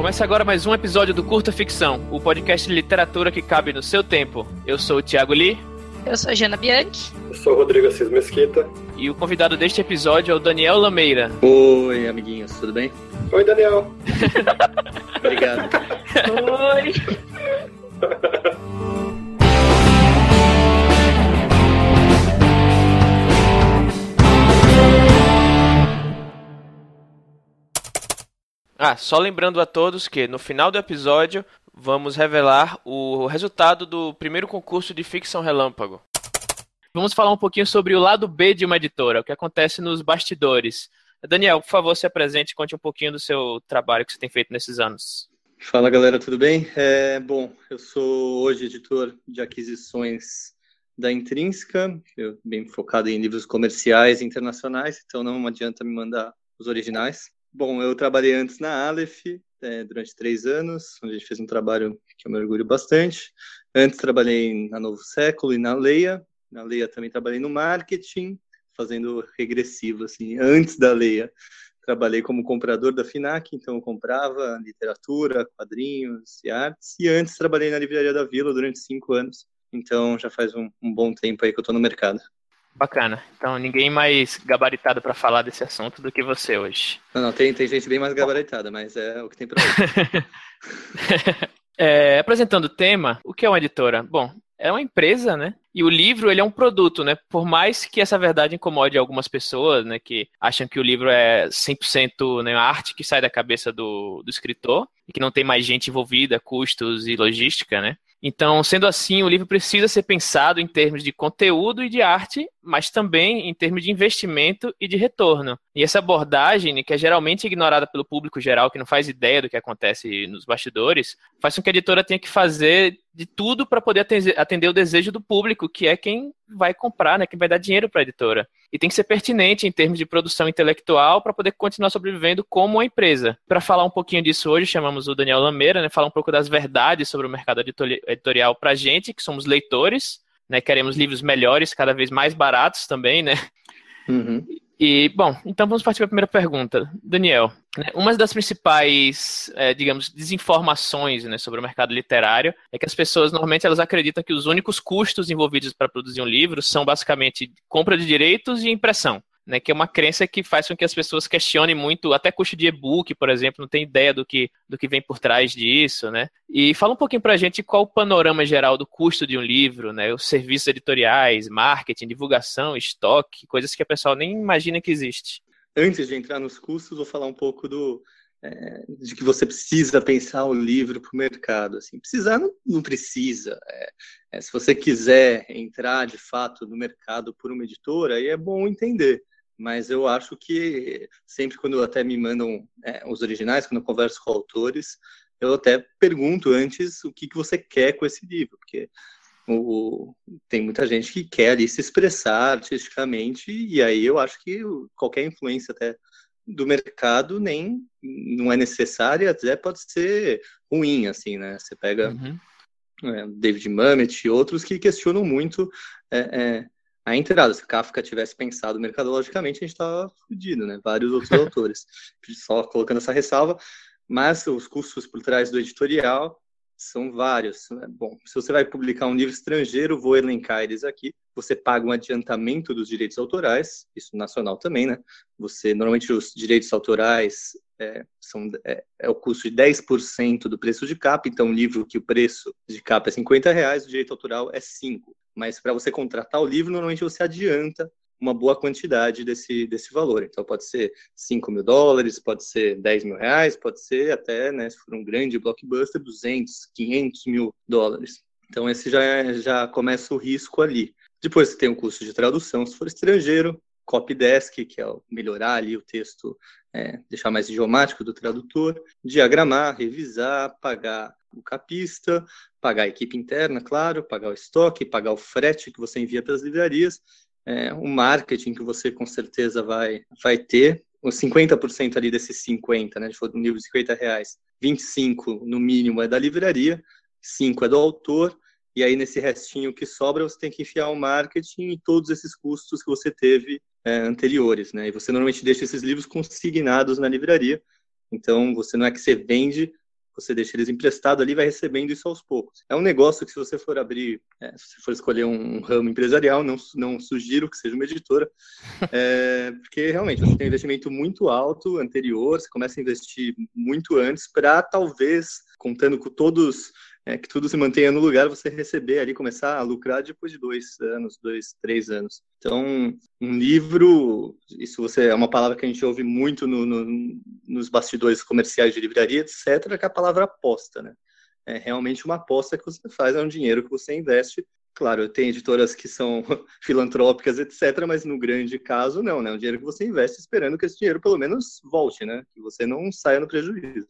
Começa agora mais um episódio do Curta Ficção, o podcast de literatura que cabe no seu tempo. Eu sou o Thiago Lee. Eu sou a Jana Bianchi. Eu sou o Rodrigo Assis Mesquita. E o convidado deste episódio é o Daniel Lameira. Oi, amiguinhos, tudo bem? Oi, Daniel. Obrigado. Oi. Ah, só lembrando a todos que no final do episódio vamos revelar o resultado do primeiro concurso de ficção relâmpago. Vamos falar um pouquinho sobre o lado B de uma editora, o que acontece nos bastidores. Daniel, por favor, se apresente e conte um pouquinho do seu trabalho que você tem feito nesses anos. Fala galera, tudo bem? É, bom, eu sou hoje editor de aquisições da Intrínseca, eu bem focado em livros comerciais e internacionais, então não adianta me mandar os originais. Bom, eu trabalhei antes na Aleph é, durante três anos, onde a gente fez um trabalho que eu me orgulho bastante. Antes trabalhei na Novo Século e na Leia. Na Leia também trabalhei no marketing, fazendo regressivo, assim. Antes da Leia, trabalhei como comprador da FINAC, então eu comprava literatura, quadrinhos e artes. E antes trabalhei na Livraria da Vila durante cinco anos. Então já faz um, um bom tempo aí que eu estou no mercado. Bacana. Então, ninguém mais gabaritado para falar desse assunto do que você hoje. Não, não, tem, tem gente bem mais gabaritada, mas é o que tem para hoje. é, apresentando o tema, o que é uma editora? Bom, é uma empresa, né? E o livro, ele é um produto, né? Por mais que essa verdade incomode algumas pessoas, né? Que acham que o livro é 100% né, arte que sai da cabeça do, do escritor e que não tem mais gente envolvida, custos e logística, né? Então, sendo assim, o livro precisa ser pensado em termos de conteúdo e de arte, mas também em termos de investimento e de retorno. E essa abordagem, que é geralmente ignorada pelo público geral, que não faz ideia do que acontece nos bastidores, faz com que a editora tenha que fazer de tudo para poder atender o desejo do público, que é quem vai comprar, né, quem vai dar dinheiro para a editora. E tem que ser pertinente em termos de produção intelectual para poder continuar sobrevivendo como uma empresa. Para falar um pouquinho disso hoje, chamamos o Daniel Lameira, né, falar um pouco das verdades sobre o mercado editorial para a gente, que somos leitores, né, queremos livros melhores, cada vez mais baratos também, né? Uhum. E, bom, então vamos partir para a primeira pergunta. Daniel, né, uma das principais, é, digamos, desinformações né, sobre o mercado literário é que as pessoas, normalmente, elas acreditam que os únicos custos envolvidos para produzir um livro são, basicamente, compra de direitos e impressão né, que é uma crença que faz com que as pessoas questionem muito, até custo de e-book, por exemplo, não tem ideia do que, do que vem por trás disso, né? E fala um pouquinho para a gente qual o panorama geral do custo de um livro, né? Os serviços editoriais, marketing, divulgação, estoque, coisas que a pessoa nem imagina que existe. Antes de entrar nos custos, vou falar um pouco do, é, de que você precisa pensar o livro para o mercado. Assim, precisar não, não precisa. É, é, se você quiser entrar de fato no mercado por uma editora, aí é bom entender mas eu acho que sempre quando até me mandam é, os originais, quando eu converso com autores, eu até pergunto antes o que, que você quer com esse livro, porque o, tem muita gente que quer ali se expressar artisticamente, e aí eu acho que qualquer influência até do mercado nem não é necessária, até pode ser ruim, assim, né? Você pega uhum. é, David Mamet e outros que questionam muito é, é, a entrada. Se Kafka tivesse pensado mercadologicamente, a gente estava fodido, né? Vários outros autores. Só colocando essa ressalva. Mas os custos por trás do editorial são vários. Né? Bom, se você vai publicar um livro estrangeiro, vou elencar eles aqui. Você paga um adiantamento dos direitos autorais, isso nacional também, né? Você, normalmente, os direitos autorais é, são, é, é, o custo de 10% do preço de capa. Então, um livro que o preço de capa é 50 reais, o direito autoral é 5 mas para você contratar o livro, normalmente você adianta uma boa quantidade desse, desse valor. Então, pode ser 5 mil dólares, pode ser 10 mil reais, pode ser até, né, se for um grande blockbuster, 200, 500 mil dólares. Então, esse já, é, já começa o risco ali. Depois você tem o custo de tradução, se for estrangeiro, copydesk, que é melhorar ali o texto, é, deixar mais idiomático do tradutor, diagramar, revisar, pagar o capista, pagar a equipe interna, claro, pagar o estoque, pagar o frete que você envia para as livrarias, é, o marketing que você com certeza vai, vai ter, os 50% ali desses 50, né, for um livro de 50 reais, 25 no mínimo é da livraria, 5 é do autor, e aí nesse restinho que sobra você tem que enfiar o marketing e todos esses custos que você teve é, anteriores, né, e você normalmente deixa esses livros consignados na livraria, então você não é que você vende você deixa eles emprestados ali, vai recebendo isso aos poucos. É um negócio que se você for abrir, é, se você for escolher um ramo empresarial, não, não sugiro que seja uma editora, é, porque realmente você tem um investimento muito alto anterior, você começa a investir muito antes para talvez, contando com todos é, que tudo se mantenha no lugar, você receber ali, começar a lucrar depois de dois anos, dois, três anos. Então, um livro, isso você é uma palavra que a gente ouve muito no, no, nos bastidores comerciais de livraria, etc., que é a palavra aposta, né? É realmente uma aposta que você faz, é um dinheiro que você investe. Claro, tem editoras que são filantrópicas, etc., mas no grande caso, não, né? É um dinheiro que você investe esperando que esse dinheiro pelo menos volte, né? Que você não saia no prejuízo.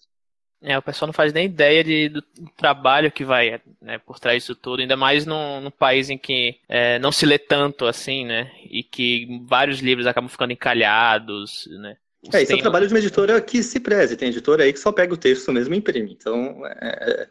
É, o pessoal não faz nem ideia de, do trabalho que vai né, por trás disso tudo, ainda mais num, num país em que é, não se lê tanto assim, né? E que vários livros acabam ficando encalhados, né? É, isso é o trabalho de uma editora que se preze. Tem editora aí que só pega o texto mesmo e imprime. Então, é,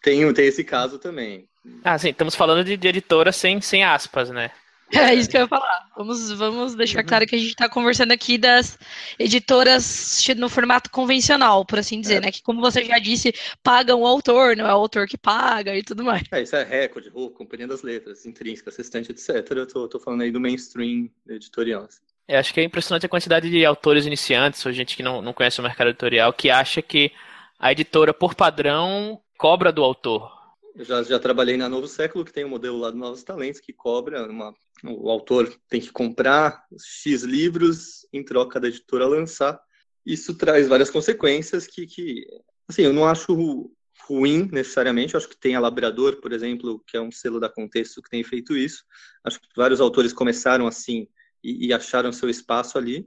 tem, tem esse caso também. Ah, sim, estamos falando de, de editora sem, sem aspas, né? É isso que eu ia falar. Vamos, vamos deixar claro que a gente está conversando aqui das editoras no formato convencional, por assim dizer, é. né? Que, como você já disse, pagam o autor, não é o autor que paga e tudo mais. É, isso é recorde, Hulk, Companhia das Letras, Intrínseca, Assistente, etc. Eu tô, tô falando aí do mainstream editorial. Assim. É, acho que é impressionante a quantidade de autores iniciantes, ou gente que não, não conhece o mercado editorial, que acha que a editora, por padrão, cobra do autor. Já, já trabalhei na Novo Século, que tem um modelo lá do Novos Talentos, que cobra uma o autor tem que comprar X livros em troca da editora lançar. Isso traz várias consequências que, que assim, eu não acho ruim necessariamente. Eu acho que tem a Labrador, por exemplo, que é um selo da Contexto que tem feito isso. Acho que vários autores começaram assim e, e acharam seu espaço ali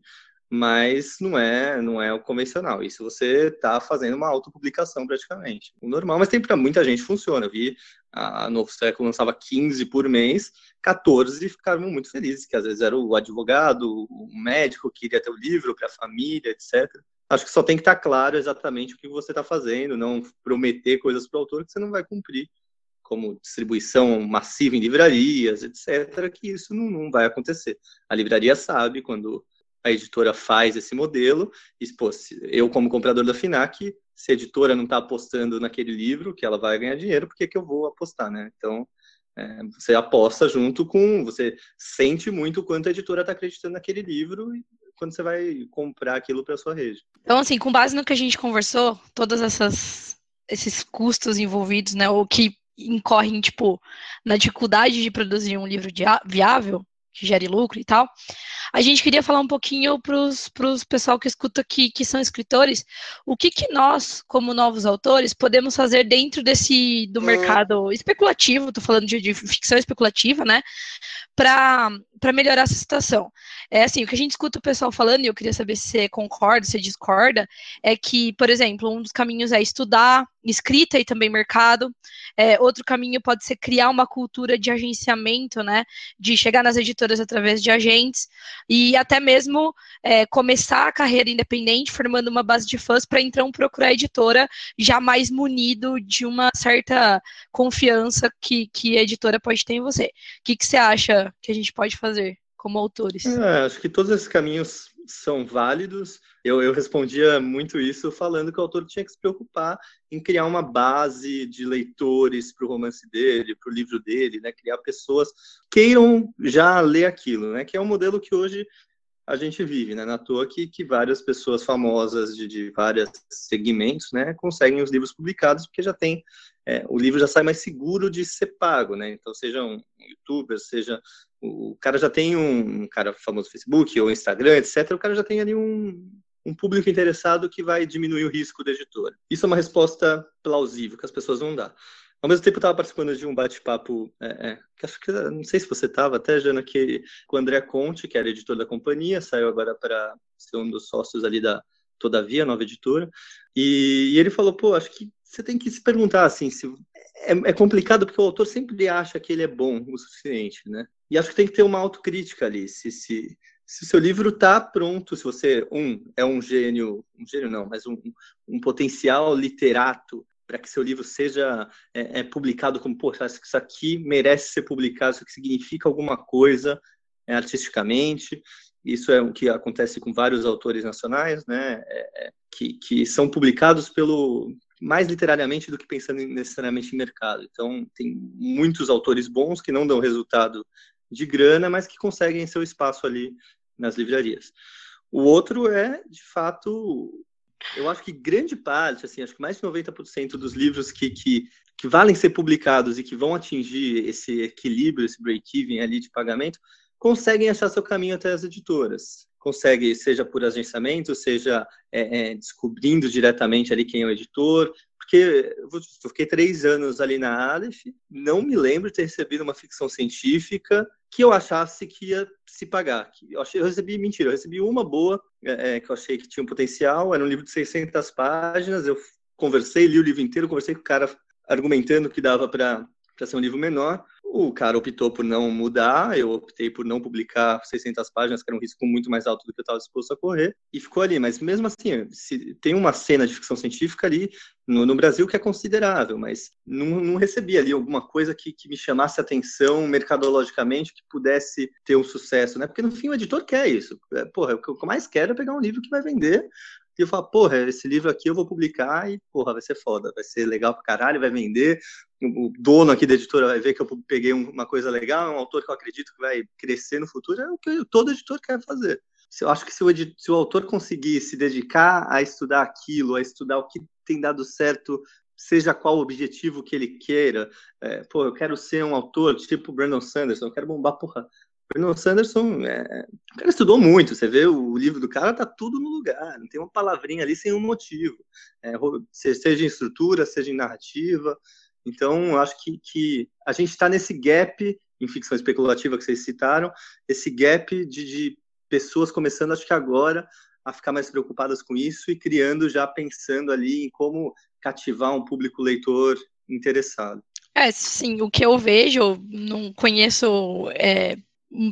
mas não é não é o convencional. Isso você está fazendo uma autopublicação praticamente. O normal, mas tem para muita gente funciona. Eu vi a Novo Século lançava 15 por mês, 14 ficaram muito felizes, que às vezes era o advogado, o médico que queria ter o livro para a família, etc. Acho que só tem que estar tá claro exatamente o que você está fazendo, não prometer coisas para o autor que você não vai cumprir, como distribuição massiva em livrarias, etc., que isso não, não vai acontecer. A livraria sabe quando a editora faz esse modelo, e, pô, eu como comprador da FINAC, se a editora não está apostando naquele livro, que ela vai ganhar dinheiro, por que, que eu vou apostar, né? Então, é, você aposta junto com, você sente muito quanto a editora está acreditando naquele livro quando você vai comprar aquilo para sua rede. Então, assim, com base no que a gente conversou, todas essas esses custos envolvidos, né, ou que incorrem, tipo, na dificuldade de produzir um livro viável, que gere lucro e tal. A gente queria falar um pouquinho para os pessoal que escuta aqui, que são escritores, o que, que nós, como novos autores, podemos fazer dentro desse do mercado especulativo, estou falando de, de ficção especulativa, né? Para melhorar essa situação. É assim, o que a gente escuta o pessoal falando, e eu queria saber se você concorda, se discorda, é que, por exemplo, um dos caminhos é estudar escrita e também mercado. É, outro caminho pode ser criar uma cultura de agenciamento, né? De chegar nas editoras através de agentes e até mesmo é, começar a carreira independente, formando uma base de fãs para então procurar a editora já mais munido de uma certa confiança que, que a editora pode ter em você. O que, que você acha que a gente pode fazer como autores? É, acho que todos esses caminhos são válidos. Eu, eu respondia muito isso falando que o autor tinha que se preocupar em criar uma base de leitores para o romance dele, para o livro dele, né? Criar pessoas que queiram já ler aquilo, né? Que é um modelo que hoje a gente vive, né? Na toa que, que várias pessoas famosas de, de vários segmentos, né, conseguem os livros publicados porque já tem é, o livro já sai mais seguro de ser pago, né? Então, seja um youtuber, seja o cara já tem um, um cara famoso no Facebook ou Instagram, etc. O cara já tem ali um, um público interessado que vai diminuir o risco da editora. Isso é uma resposta plausível que as pessoas vão dar. Ao mesmo tempo, eu estava participando de um bate-papo, é, é, que acho que, não sei se você estava, até, Jana, que, com o André Conte, que era editor da companhia, saiu agora para ser um dos sócios ali da Todavia, nova editora, e, e ele falou, pô, acho que você tem que se perguntar, assim, se é, é, complicado porque o autor sempre acha que ele é bom o suficiente, né? E acho que tem que ter uma autocrítica ali, se, se, se o seu livro está pronto, se você, um, é um gênio, um gênio não, mas um, um potencial literato para que seu livro seja é, é publicado como, poxa, isso aqui merece ser publicado, isso aqui significa alguma coisa é, artisticamente. Isso é o que acontece com vários autores nacionais, né, é, é, que, que são publicados pelo mais literariamente do que pensando necessariamente em mercado. Então, tem muitos autores bons que não dão resultado de grana, mas que conseguem seu espaço ali nas livrarias. O outro é, de fato, eu acho que grande parte, assim, acho que mais de 90% dos livros que, que, que valem ser publicados e que vão atingir esse equilíbrio, esse break-even ali de pagamento, conseguem achar seu caminho até as editoras. Consegue, seja por agenciamento, seja é, é, descobrindo diretamente ali quem é o editor, porque eu fiquei três anos ali na Aleph, não me lembro de ter recebido uma ficção científica que eu achasse que ia se pagar. Eu, achei, eu recebi, mentira, eu recebi uma boa, é, é, que eu achei que tinha um potencial, era um livro de 600 páginas, eu conversei, li o livro inteiro, conversei com o cara argumentando que dava para ser um livro menor, o cara optou por não mudar, eu optei por não publicar 600 páginas, que era um risco muito mais alto do que eu estava disposto a correr, e ficou ali. Mas mesmo assim, se, tem uma cena de ficção científica ali no, no Brasil que é considerável, mas não, não recebi ali alguma coisa que, que me chamasse atenção mercadologicamente, que pudesse ter um sucesso, né? Porque no fim o editor quer isso. É, porra, o que eu mais quero é pegar um livro que vai vender e eu falo, porra, esse livro aqui eu vou publicar e, porra, vai ser foda, vai ser legal pra caralho, vai vender, o dono aqui da editora vai ver que eu peguei uma coisa legal, é um autor que eu acredito que vai crescer no futuro, é o que todo editor quer fazer. Eu acho que se o, se o autor conseguir se dedicar a estudar aquilo, a estudar o que tem dado certo seja qual o objetivo que ele queira. É, pô, eu quero ser um autor tipo Brandon Sanderson, eu quero bombar, porra, Brandon Sanderson, é, o cara estudou muito, você vê o livro do cara, tá tudo no lugar, não tem uma palavrinha ali sem um motivo, é, seja em estrutura, seja em narrativa. Então, acho que, que a gente está nesse gap em ficção especulativa que vocês citaram, esse gap de, de pessoas começando, acho que agora, a ficar mais preocupadas com isso e criando já pensando ali em como cativar um público leitor interessado. É, sim, o que eu vejo, não conheço é,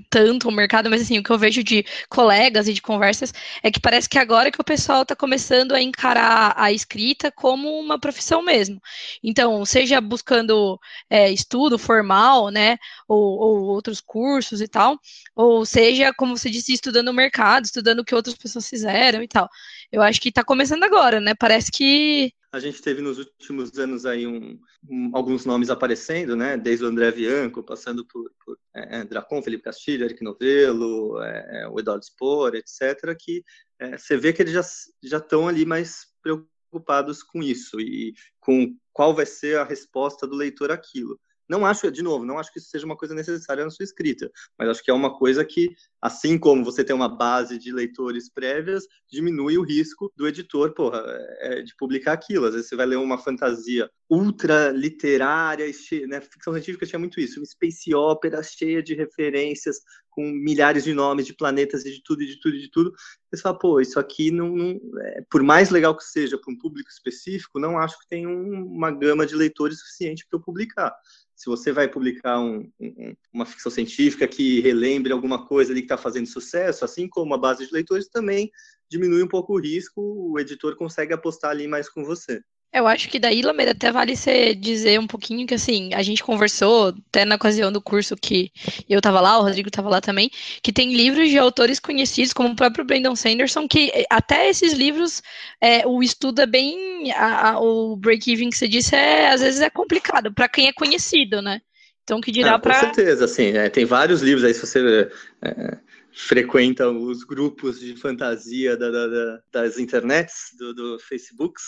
tanto o mercado, mas assim, o que eu vejo de colegas e de conversas é que parece que agora que o pessoal está começando a encarar a escrita como uma profissão mesmo. Então, seja buscando é, estudo formal, né, ou, ou, outros cursos e tal, ou seja, como você disse, estudando o mercado, estudando o que outras pessoas fizeram e tal. Eu acho que está começando agora, né? Parece que a gente teve nos últimos anos aí um, um, alguns nomes aparecendo, né? Desde o André Bianco, passando por, por é, é, Dracon, Felipe Castilho, Eric Novello, é, é, o Eduardo Spor, etc., que é, você vê que eles já já estão ali mais preocupados com isso e com qual vai ser a resposta do leitor àquilo. Não acho, de novo, não acho que isso seja uma coisa necessária na sua escrita, mas acho que é uma coisa que, assim como você tem uma base de leitores prévias, diminui o risco do editor, porra, é, de publicar aquilo. Às vezes você vai ler uma fantasia ultra literária, né? Ficção científica tinha muito isso, uma space opera cheia de referências, com milhares de nomes de planetas e de tudo, e de tudo, e de tudo. Você fala, pô, isso aqui não, não é, por mais legal que seja para um público específico, não acho que tem um, uma gama de leitores suficiente para eu publicar se você vai publicar um, um, uma ficção científica que relembre alguma coisa ali que está fazendo sucesso, assim como a base de leitores também diminui um pouco o risco, o editor consegue apostar ali mais com você. Eu acho que daí, Lameira, até vale você dizer um pouquinho que, assim, a gente conversou até na ocasião do curso que eu estava lá, o Rodrigo estava lá também, que tem livros de autores conhecidos, como o próprio Brandon Sanderson, que eh, até esses livros, é, o estudo é bem, a, a, o break-even que você disse, é, às vezes é complicado, para quem é conhecido, né? Então, que dirá ah, para... Com certeza, assim, é, tem vários livros aí, se você... É, frequenta os grupos de fantasia da, da, da, das internets, do, do Facebooks,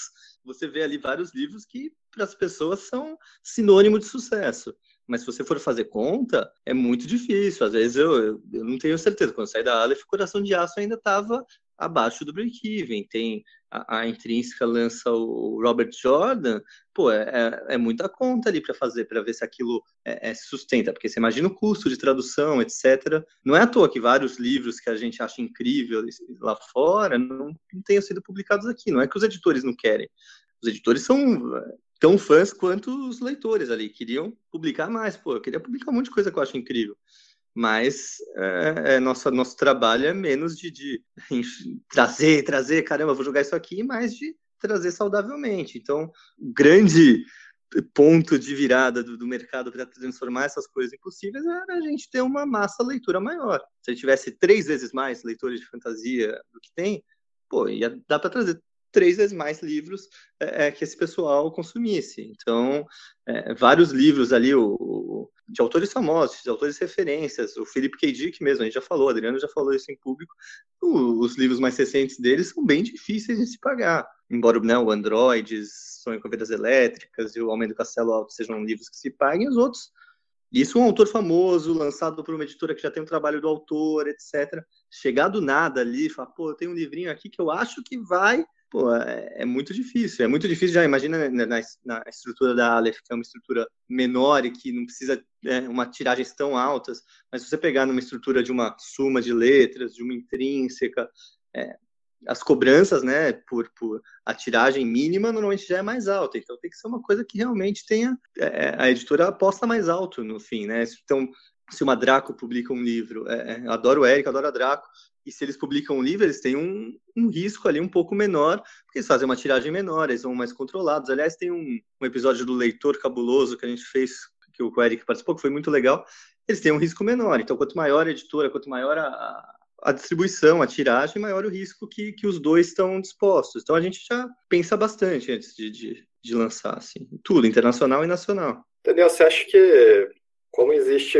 você vê ali vários livros que para as pessoas são sinônimo de sucesso. Mas se você for fazer conta, é muito difícil. Às vezes eu, eu não tenho certeza. Quando saí da Aleph, Coração de Aço ainda estava abaixo do break-even. Tem a, a, Intrínseca lança o Robert Jordan, pô, é, é, é muita conta ali para fazer, para ver se aquilo é, é, sustenta, porque você imagina o custo de tradução, etc. Não é à toa que vários livros que a gente acha incrível lá fora não, não tenham sido publicados aqui. Não é que os editores não querem. Os editores são tão fãs quanto os leitores ali, queriam publicar mais. Pô, eu queria publicar um monte de coisa que eu acho incrível mas é, é, nosso, nosso trabalho é menos de, de trazer, trazer, caramba, vou jogar isso aqui, mais de trazer saudavelmente. Então, o grande ponto de virada do, do mercado para transformar essas coisas impossíveis era a gente ter uma massa leitura maior. Se a gente tivesse três vezes mais leitores de fantasia do que tem, pô, ia dar para trazer três vezes mais livros é, é que esse pessoal consumisse. Então, é, vários livros ali, o, o, de autores famosos, de autores referências, o Philip K. Dick mesmo, a gente já falou, o Adriano já falou isso em público, os livros mais recentes deles são bem difíceis de se pagar. Embora né, o Androids, Sonho com Vidas Elétricas e o Homem do Castelo Alto sejam livros que se paguem, os outros isso um autor famoso, lançado por uma editora que já tem um trabalho do autor, etc. Chegar do nada ali, falar, pô, eu tenho um livrinho aqui que eu acho que vai. Pô, é, é muito difícil. É muito difícil, já imagina na, na, na, estrutura da Aleph, que é uma estrutura menor e que não precisa é, uma tiragens tão altas, mas se você pegar numa estrutura de uma suma de letras, de uma intrínseca, é, as cobranças, né, por, por a tiragem mínima normalmente já é mais alta, então tem que ser uma coisa que realmente tenha é, é a editora aposta mais alto no fim, né? Então, se uma Draco publica um livro, é, é, adoro o Eric, adoro a Draco, e se eles publicam um livro, eles têm um, um risco ali um pouco menor, porque eles fazem uma tiragem menor, eles são mais controlados. Aliás, tem um, um episódio do Leitor Cabuloso que a gente fez, que o Eric participou, que foi muito legal. Eles têm um risco menor, então quanto maior a editora, quanto maior a, a distribuição, a tiragem, maior o risco que, que os dois estão dispostos. Então a gente já pensa bastante antes de, de, de lançar, assim, tudo, internacional e nacional. Daniel, você acha que como existe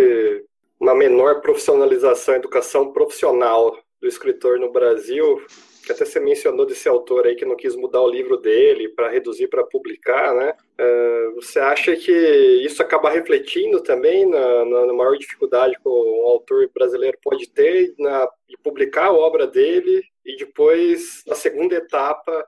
uma menor profissionalização, educação profissional do escritor no Brasil, que até você mencionou desse autor aí que não quis mudar o livro dele para reduzir para publicar, né? Uh, você acha que isso acaba refletindo também na, na, na, maior dificuldade que um autor brasileiro pode ter na, de publicar a obra dele e depois, na segunda etapa,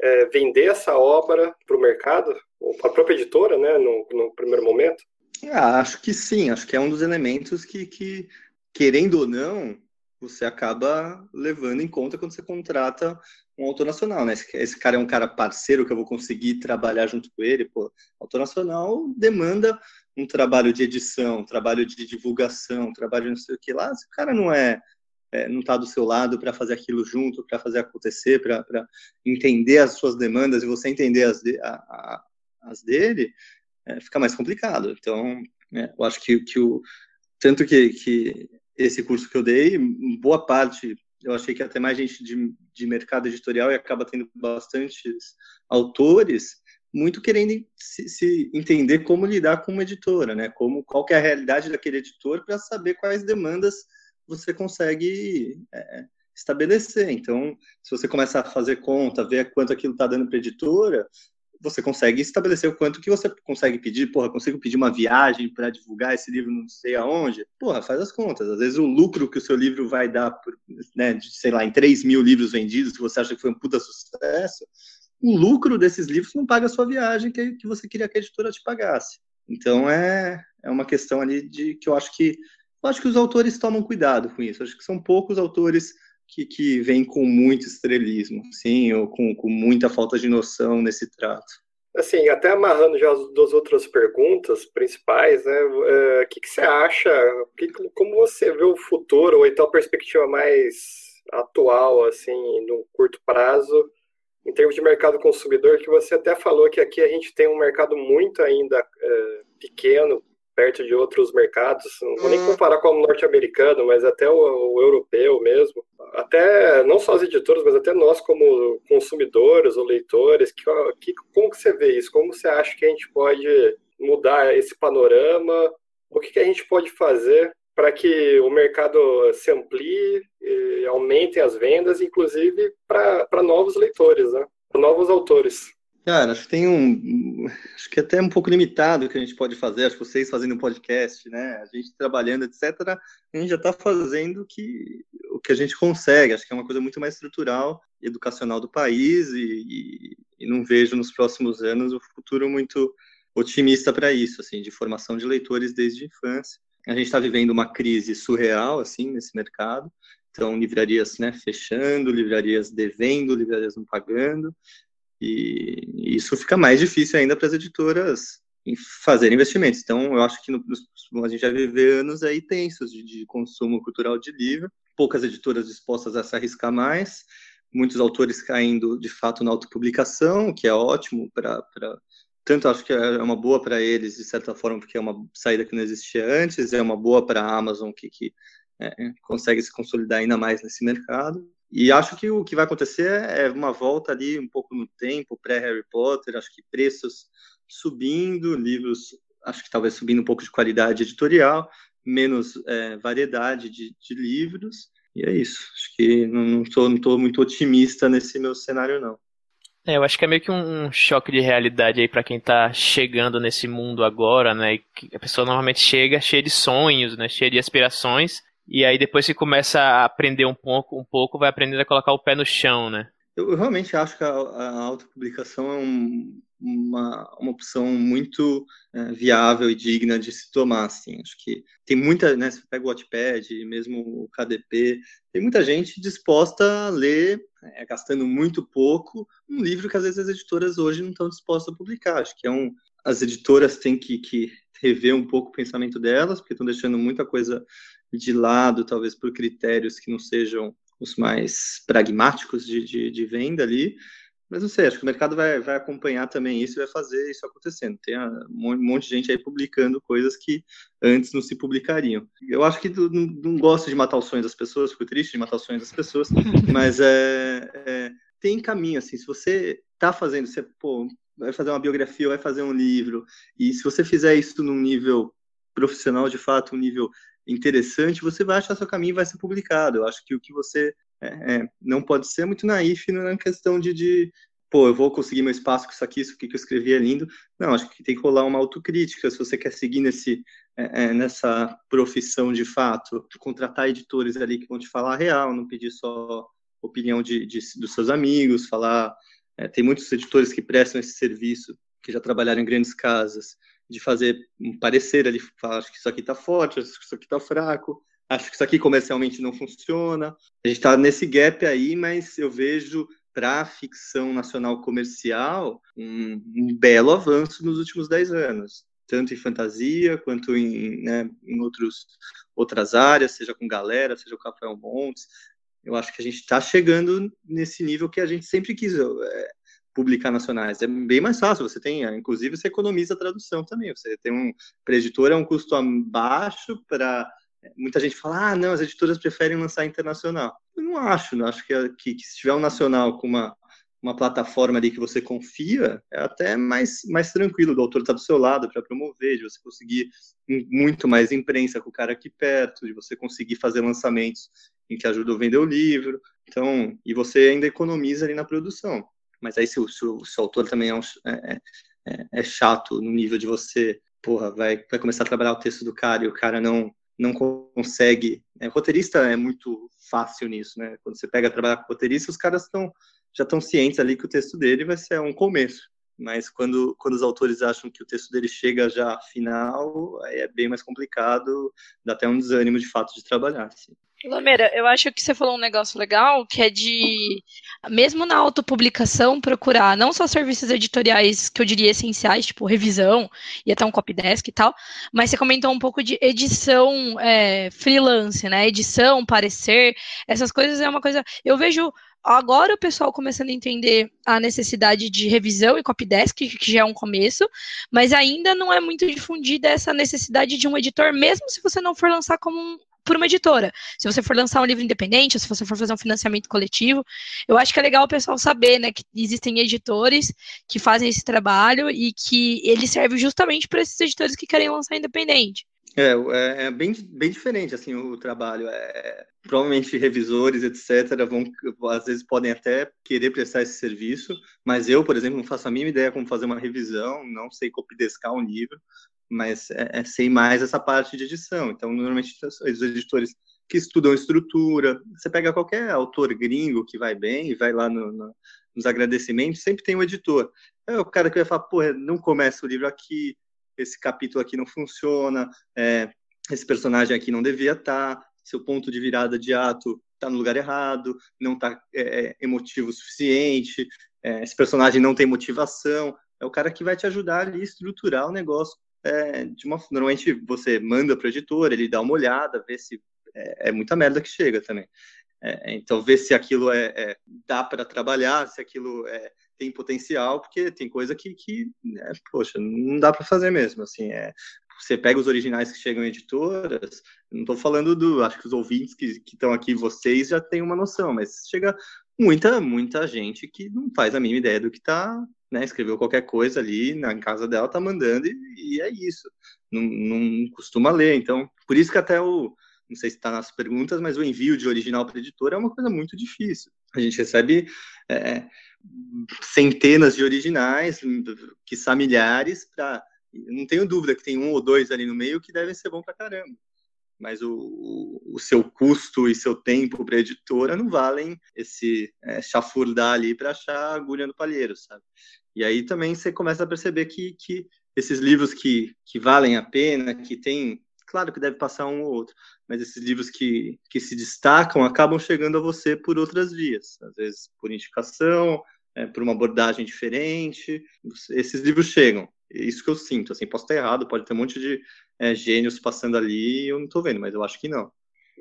é, vender essa obra para o mercado, ou para a própria editora, né, no, no primeiro momento? Ah, acho que sim, acho que é um dos elementos que, que querendo ou não, você acaba levando em conta quando você contrata um autor nacional, né? Esse, cara é um cara parceiro que eu vou conseguir trabalhar junto com ele, pô. Autor nacional demanda um trabalho de edição, um trabalho de divulgação, um trabalho não sei o que lá. Se o cara não é, é não está do seu lado para fazer aquilo junto, para fazer acontecer, para entender as suas demandas e você entender as, de, a, a, as dele, é, fica mais complicado. Então, é, eu acho que, que o tanto que, que esse curso que eu dei, boa parte, eu achei que até mais gente de, de mercado editorial e acaba tendo bastantes autores muito querendo se, se, entender como lidar com uma editora, né? Como qual é a realidade daquele editor para saber quais demandas você consegue é, estabelecer. Então, se você começar a fazer conta, ver quanto aquilo está dando para a editora, você consegue estabelecer o quanto que você consegue pedir. Porra, consigo pedir uma viagem para divulgar esse livro não sei aonde? Porra, faz as contas. Às vezes o lucro que o seu livro vai dar, por, né, de, sei lá, em 3 mil livros vendidos, que você acha que foi um puta sucesso, o lucro desses livros não paga a sua viagem que, que você queria que a editora te pagasse. Então é, é uma questão ali de que eu acho que eu acho que os autores tomam cuidado com isso. Eu acho que são poucos autores que, que vem com muito estrelismo, sim, ou com, com muita falta de noção nesse trato. Assim, até amarrando já as duas outras perguntas principais, né? É, o que, que você acha? Que, como você vê o futuro, ou então a perspectiva mais atual, assim, no curto prazo, em termos de mercado consumidor, que você até falou que aqui a gente tem um mercado muito ainda é, pequeno perto de outros mercados, não vou nem hum. comparar com o norte-americano, mas até o, o, europeu mesmo, até não só as editoras, mas até nós como consumidores ou leitores, que, que, como que você vê isso? Como você acha que a gente pode mudar esse panorama? O que, que a gente pode fazer para que o mercado se amplie, e aumente as vendas, inclusive para novos leitores, né? novos autores? Cara, acho que tem um. Acho que é até um pouco limitado o que a gente pode fazer. Acho que vocês fazendo um podcast, né? A gente trabalhando, etc., a gente já está fazendo o que, o que a gente consegue. Acho que é uma coisa muito mais estrutural, educacional do país, e, e, e não vejo nos próximos anos o futuro muito otimista para isso, assim, de formação de leitores desde a infância. A gente está vivendo uma crise surreal, assim, nesse mercado. Então, livrarias né, fechando, livrarias devendo, livrarias não pagando. E isso fica mais difícil ainda para as editoras fazer investimentos. Então, eu acho que no, a gente vai viver anos aí tensos de, de, consumo cultural de livro, poucas editoras dispostas a se arriscar mais, muitos autores caindo de fato na autopublicação, que é ótimo para. Tanto acho que é uma boa para eles, de certa forma, porque é uma saída que não existia antes, é uma boa para a Amazon, que, que é, consegue se consolidar ainda mais nesse mercado. E acho que o que vai acontecer é uma volta ali um pouco no tempo, pré-Harry Potter, acho que preços subindo, livros, acho que talvez subindo um pouco de qualidade editorial, menos é, variedade de, de, livros, e é isso. Acho que não estou não muito otimista nesse meu cenário, não. É, eu acho que é meio que um choque de realidade aí para quem tá chegando nesse mundo agora, né? A pessoa normalmente chega cheia de sonhos, né? Cheia de aspirações, e aí depois que começa a aprender um pouco, um pouco, vai aprendendo a colocar o pé no chão, né? Eu, realmente acho que a, a autopublicação é um, uma, uma opção muito é, viável e digna de se tomar, assim. Acho que tem muita, né, você pega o Wattpad, mesmo o KDP, tem muita gente disposta a ler, é, gastando muito pouco, um livro que às vezes as editoras hoje não estão dispostas a publicar. Acho que é um, as editoras têm que, que rever um pouco o pensamento delas, porque estão deixando muita coisa de lado, talvez por critérios que não sejam os mais pragmáticos de, de, de, venda ali. Mas não sei, acho que o mercado vai, vai acompanhar também isso e vai fazer isso acontecendo. Tem um monte de gente aí publicando coisas que antes não se publicariam. Eu acho que não, não gosto de matar os sonhos das pessoas, fico triste de matar os sonhos das pessoas, mas é, é, tem caminho, assim, se você está fazendo, você, pô, vai fazer uma biografia, vai fazer um livro, e se você fizer isso num nível profissional, de fato, um nível interessante, você vai achar seu caminho e vai ser publicado. Eu acho que o que você é, é, não pode ser muito naif na questão de, de, pô, eu vou conseguir meu espaço com isso aqui, isso aqui que eu escrevi é lindo. Não, acho que tem que rolar uma autocrítica se você quer seguir nesse, é, é nessa profissão de fato, contratar editores ali que vão te falar a real, não pedir só opinião de, de dos seus amigos, falar. É, tem muitos editores que prestam esse serviço, que já trabalharam em grandes casas, de fazer um parecer ali, falar, acho que isso aqui está forte, acho que isso aqui está fraco, acho que isso aqui comercialmente não funciona. A gente está nesse gap aí, mas eu vejo para a ficção nacional comercial um, um, belo avanço nos últimos dez anos, tanto em fantasia quanto em, né, em outros, outras áreas, seja com galera, seja com Rafael Montes. Eu acho que a gente está chegando nesse nível que a gente sempre quis. É, publicar nacionais. É bem mais fácil, você tem, inclusive você economiza a tradução também. Você tem um para editor é um custo baixo para muita gente fala: "Ah, não, as editoras preferem lançar internacional". Eu não acho, não acho que, que, que se tiver um nacional com uma uma plataforma ali que você confia, é até mais, mais tranquilo do autor estar do seu lado para promover, de você conseguir muito mais imprensa com o cara aqui perto, de você conseguir fazer lançamentos em que ajuda a vender o livro. Então, e você ainda economiza ali na produção. Mas aí se o, se o, se o autor também é, um, é, é, é, chato no nível de você, porra, vai, vai começar a trabalhar o texto do cara e o cara não não consegue. Né? Roteirista é muito fácil nisso, né? Quando você pega trabalhar com roteirista, os caras estão já estão cientes ali que o texto dele vai ser um começo. Mas quando, quando os autores acham que o texto dele chega já final, aí é bem mais complicado, dá até um desânimo de fato de trabalhar. Assim. Lameira, eu acho que você falou um negócio legal, que é de, mesmo na autopublicação, procurar não só serviços editoriais que eu diria essenciais, tipo revisão e até um copydesk e tal, mas você comentou um pouco de edição é, freelance, né? Edição, parecer, essas coisas é uma coisa. Eu vejo agora o pessoal começando a entender a necessidade de revisão e copydesk, que já é um começo, mas ainda não é muito difundida essa necessidade de um editor, mesmo se você não for lançar como um, por uma editora. Se você for lançar um livro independente, se você for fazer um financiamento coletivo, eu acho que é legal o pessoal saber, né, que existem editores que fazem esse trabalho e que ele serve justamente para esses editores que querem lançar independente. É, é, é, bem, bem diferente assim o trabalho. É, provavelmente revisores, etc., vão às vezes podem até querer prestar esse serviço, mas eu, por exemplo, não faço a mínima ideia como fazer uma revisão, não sei copidescar um livro, mas é, é, sei mais essa parte de edição. Então, normalmente, os editores que estudam estrutura, você pega qualquer autor gringo que vai bem e vai lá no, no, nos agradecimentos, sempre tem um editor. É o cara que vai falar, pô, não começa o livro aqui, esse capítulo aqui não funciona, é, esse personagem aqui não devia estar, tá, seu ponto de virada de ato está no lugar errado, não está é, é, emotivo o suficiente, é, esse personagem não tem motivação. É o cara que vai te ajudar a estruturar o negócio é, de uma, normalmente você manda para o editor, ele dá uma olhada, vê se é, é muita merda que chega também. É, então, ver se aquilo é, é dá para trabalhar, se aquilo é, tem potencial, porque tem coisa que, que né, poxa, não dá para fazer mesmo. Assim, é, você pega os originais que chegam em editoras, não estou falando do, acho que os ouvintes que estão aqui, vocês já têm uma noção, mas chega muita, muita gente que não faz a mínima ideia do que está, né, escreveu qualquer coisa ali na casa dela, tá mandando e, e é isso, não, não costuma ler, então, por isso que até o, não sei se está nas perguntas, mas o envio de original para editora é uma coisa muito difícil. A gente recebe é, centenas de originais, que são milhares, para. Não tenho dúvida que tem um ou dois ali no meio que devem ser bom para caramba. Mas o, o, o, seu custo e seu tempo para editora não valem esse é, chafurdar ali para achar agulha no palheiro, sabe? E aí também você começa a perceber que, que esses livros que, que valem a pena, que tem claro que deve passar um ou outro, mas esses livros que, que se destacam acabam chegando a você por outras vias, às vezes por indicação, é, por uma abordagem diferente. Esses livros chegam. É isso que eu sinto. Assim, posso estar errado, pode ter um monte de é, gênios passando ali eu não estou vendo, mas eu acho que não.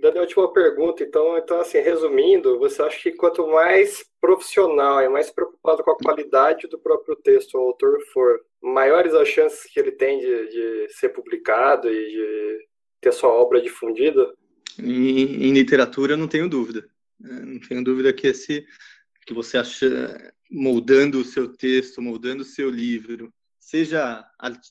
Dando a última pergunta, então, então, assim, resumindo, você acha que quanto mais profissional e mais preocupado com a qualidade do próprio texto o autor for, maiores as chances que ele tem de, de ser publicado e de ter sua obra difundida? Em, em literatura, não tenho dúvida. É, não tenho dúvida que esse que você acha moldando o seu texto, moldando o seu livro, seja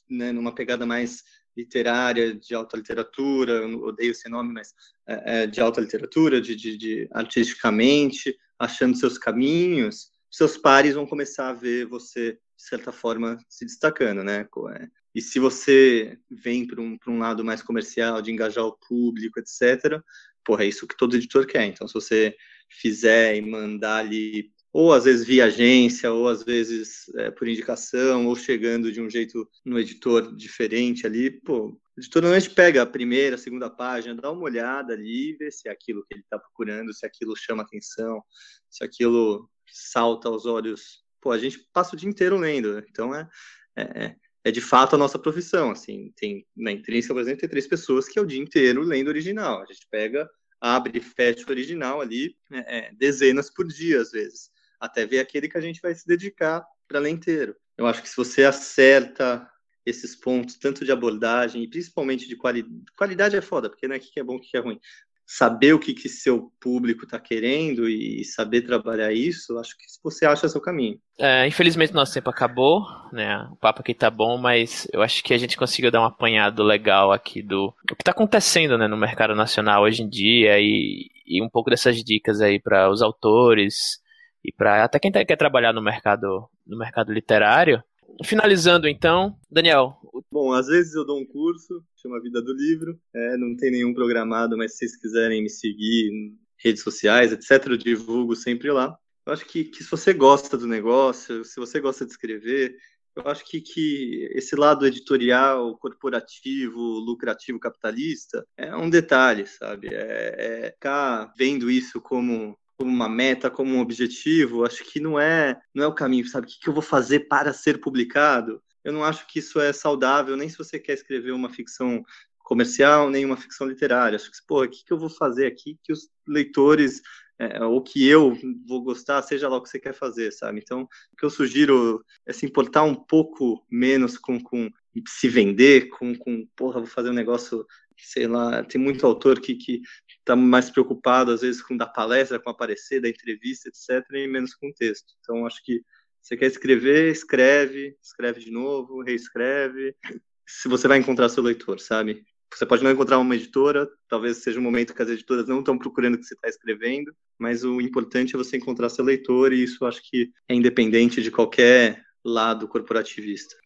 né, numa pegada mais literária, de alta literatura, odeio esse nome, mas é, de alta literatura, de, de, de, artisticamente, achando seus caminhos, seus pares vão começar a ver você, de certa forma, se destacando, né? É, e se você vem para um, um lado mais comercial, de engajar o público, etc., porra, é isso que todo editor quer. Então, se você fizer e mandar ali ou às vezes via agência, ou às vezes é, por indicação, ou chegando de um jeito no editor diferente ali, pô, o editor normalmente pega a primeira, a segunda página, dá uma olhada ali, vê se é aquilo que ele está procurando, se aquilo chama atenção, se aquilo salta aos olhos. Pô, a gente passa o dia inteiro lendo, então é, é, é de fato a nossa profissão, assim, tem, na Intrínseca, por exemplo, tem três pessoas que é o dia inteiro lendo original, a gente pega abre e fecha o original ali é, é, dezenas por dia, às vezes até ver aquele que a gente vai se dedicar para ler inteiro. Eu acho que se você acerta esses pontos, tanto de abordagem e principalmente de qualidade, qualidade é foda, porque não é o que é bom, o que é ruim. Saber o que, que seu público está querendo e saber trabalhar isso, acho que você acha seu caminho. É, infelizmente nosso tempo acabou, né? O papo aqui tá bom, mas eu acho que a gente conseguiu dar um apanhado legal aqui do o que está acontecendo né, no mercado nacional hoje em dia e, e um pouco dessas dicas aí para os autores, e para até quem tá, quer trabalhar no mercado, no mercado literário. Finalizando então, Daniel. Bom, às vezes eu dou um curso, chama Vida do Livro, é, não tem nenhum programado, mas se vocês quiserem me seguir em redes sociais, etc., eu divulgo sempre lá. Eu acho que, que se você gosta do negócio, se você gosta de escrever, eu acho que, que esse lado editorial, corporativo, lucrativo, capitalista, é um detalhe, sabe? É, é ficar vendo isso como como uma meta, como um objetivo, acho que não é, não é o caminho, sabe? O que, que eu vou fazer para ser publicado? Eu não acho que isso é saudável, nem se você quer escrever uma ficção comercial, nem uma ficção literária. Acho que, pô, o que, que eu vou fazer aqui que os leitores é, ou que eu vou gostar, seja lá o que você quer fazer, sabe? Então, o que eu sugiro é se importar um pouco menos com, com se vender, com, com, porra, vou fazer um negócio sei lá, tem muito autor que, que tá mais preocupado, às vezes, com dar palestra, com aparecer, da entrevista, etc., e menos com o texto. Então, acho que você quer escrever, escreve, escreve de novo, reescreve. Se você vai encontrar seu leitor, sabe? Você pode não encontrar uma editora, talvez seja um momento que as editoras não estão procurando o que você está escrevendo, mas o importante é você encontrar seu leitor, e isso acho que é independente de qualquer lado corporativista.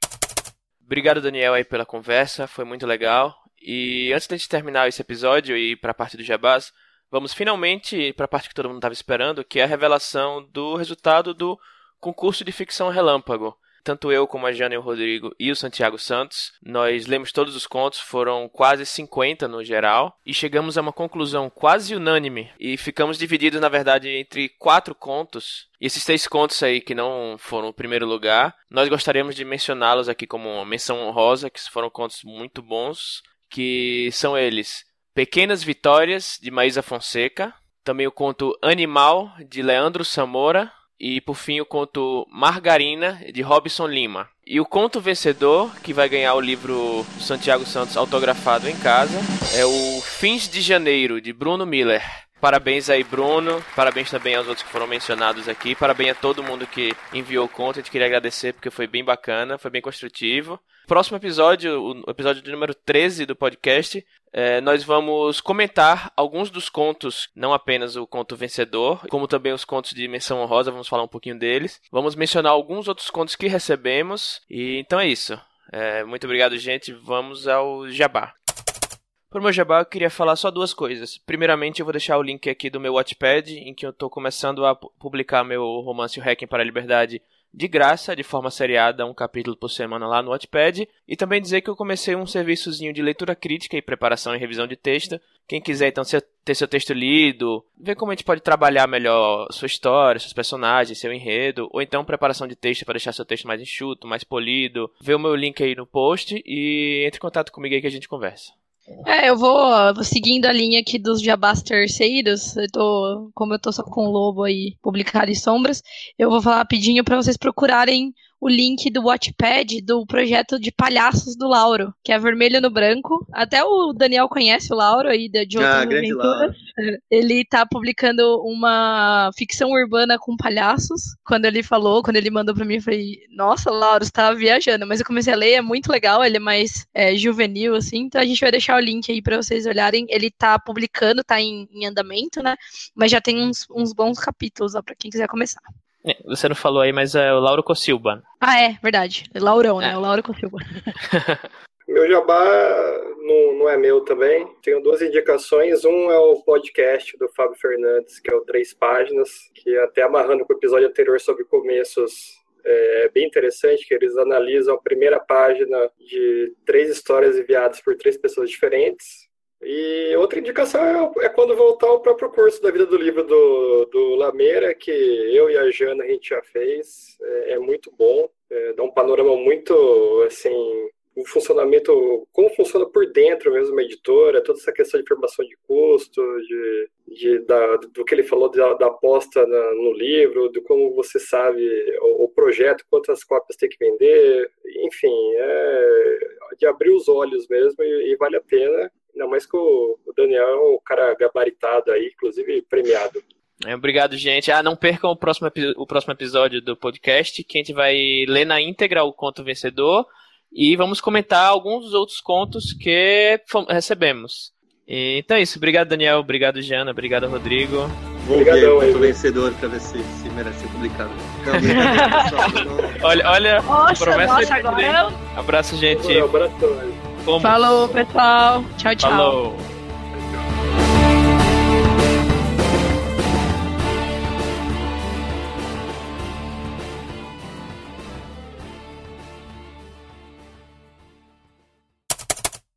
Obrigado, Daniel, aí pela conversa, foi muito legal. E antes de gente terminar esse episódio e ir para a parte do Jabás, vamos finalmente para a parte que todo mundo estava esperando, que é a revelação do resultado do concurso de ficção Relâmpago. Tanto eu como a Jana e o Rodrigo e o Santiago Santos, nós lemos todos os contos, foram quase 50 no geral, e chegamos a uma conclusão quase unânime. E ficamos divididos, na verdade, entre quatro contos. E esses três contos aí que não foram o primeiro lugar, nós gostaríamos de mencioná-los aqui como menção honrosa, que foram contos muito bons que são eles Pequenas Vitórias, de Maísa Fonseca, também o conto Animal, de Leandro Samora, E por fim o conto Margarina, de Robson Lima. E o conto vencedor, que vai ganhar o livro Santiago Santos autografado em casa, é o Fins de Janeiro, de Bruno Miller. Parabéns aí, Bruno. Parabéns também aos outros que foram mencionados aqui. Parabéns a todo mundo que enviou conto. Gente queria agradecer porque foi bem bacana, foi bem construtivo. Próximo episódio, o episódio número 13 do podcast, é, nós vamos comentar alguns dos contos, não apenas o conto vencedor, como também os contos de menção honrosa, vamos falar um pouquinho deles. Vamos mencionar alguns outros contos que recebemos. E então é isso. É, muito obrigado, gente. Vamos ao jabá. O meu jabá, eu queria falar só duas coisas. Primeiramente, eu vou deixar o link aqui do meu Wattpad, em que eu estou começando a publicar meu romance O Hacking para a Liberdade de graça, de forma seriada, um capítulo por semana lá no Wattpad. E também dizer que eu comecei um serviçozinho de leitura crítica e preparação e revisão de texto. Quem quiser, então, ter seu texto lido, ver como a gente pode trabalhar melhor sua história, seus personagens, seu enredo, ou então preparação de texto para deixar seu texto mais enxuto, mais polido, vê o meu link aí no post e entre em contato comigo aí que a gente conversa. É, eu vou, seguindo a linha aqui dos jabás terceiros. Eu tô, como eu tô só com o Lobo aí publicado em sombras, eu vou falar rapidinho para vocês procurarem o link do Watchpad do projeto de palhaços do Lauro, que é vermelho no branco. Até o Daniel conhece o Lauro aí de outras ah, aventuras. Ele tá publicando uma ficção urbana com palhaços. Quando ele falou, quando ele mandou para mim, eu falei: "Nossa, Lauro, você tá viajando". Mas eu comecei a ler, é muito legal, ele é mais é, juvenil assim. Então a gente vai deixar o link aí para vocês olharem. Ele tá publicando, tá em, em andamento, né? Mas já tem uns, uns bons capítulos lá para quem quiser começar. É, você não falou aí, mas é o Lauro Cossilba. Ah, é, verdade. Laurão, né? É. O Lauro Cossilba. Meu jabá não, não, é meu também. Tenho duas indicações. Um é o podcast do Fábio Fernandes, que é o Três Páginas, que até amarrando com o episódio anterior sobre começos, é bem interessante, que eles analisam a primeira página de três histórias enviadas por três pessoas diferentes. E outra indicação é, é, quando voltar o próprio curso da vida do livro do, do Lameira, que eu e a Jana a gente já fez. É, é muito bom, é, dá um panorama muito, assim, o funcionamento, como funciona por dentro mesmo uma editora, toda essa questão de formação de custo, de, de da, do que ele falou da, da aposta na, no livro, de como você sabe o, o, projeto, quantas cópias tem que vender, enfim, é de abrir os olhos mesmo e, e vale a pena. Ainda mais que o Daniel é um cara gabaritado aí, inclusive premiado. É, obrigado, gente. Ah, não percam o próximo, o próximo episódio do podcast, que a gente vai ler na íntegra o conto vencedor e vamos comentar alguns dos outros contos que recebemos. E, então é isso. Obrigado, Daniel. Obrigado, Jana. Obrigado, Rodrigo. Vou Obrigadão, ver o vencedor para ver se, se merece ser publicado. olha, olha, Nossa, promessa nossa, agora... Abraço, gente. Um abraço. Falou, pessoal. Tchau, tchau. Falou.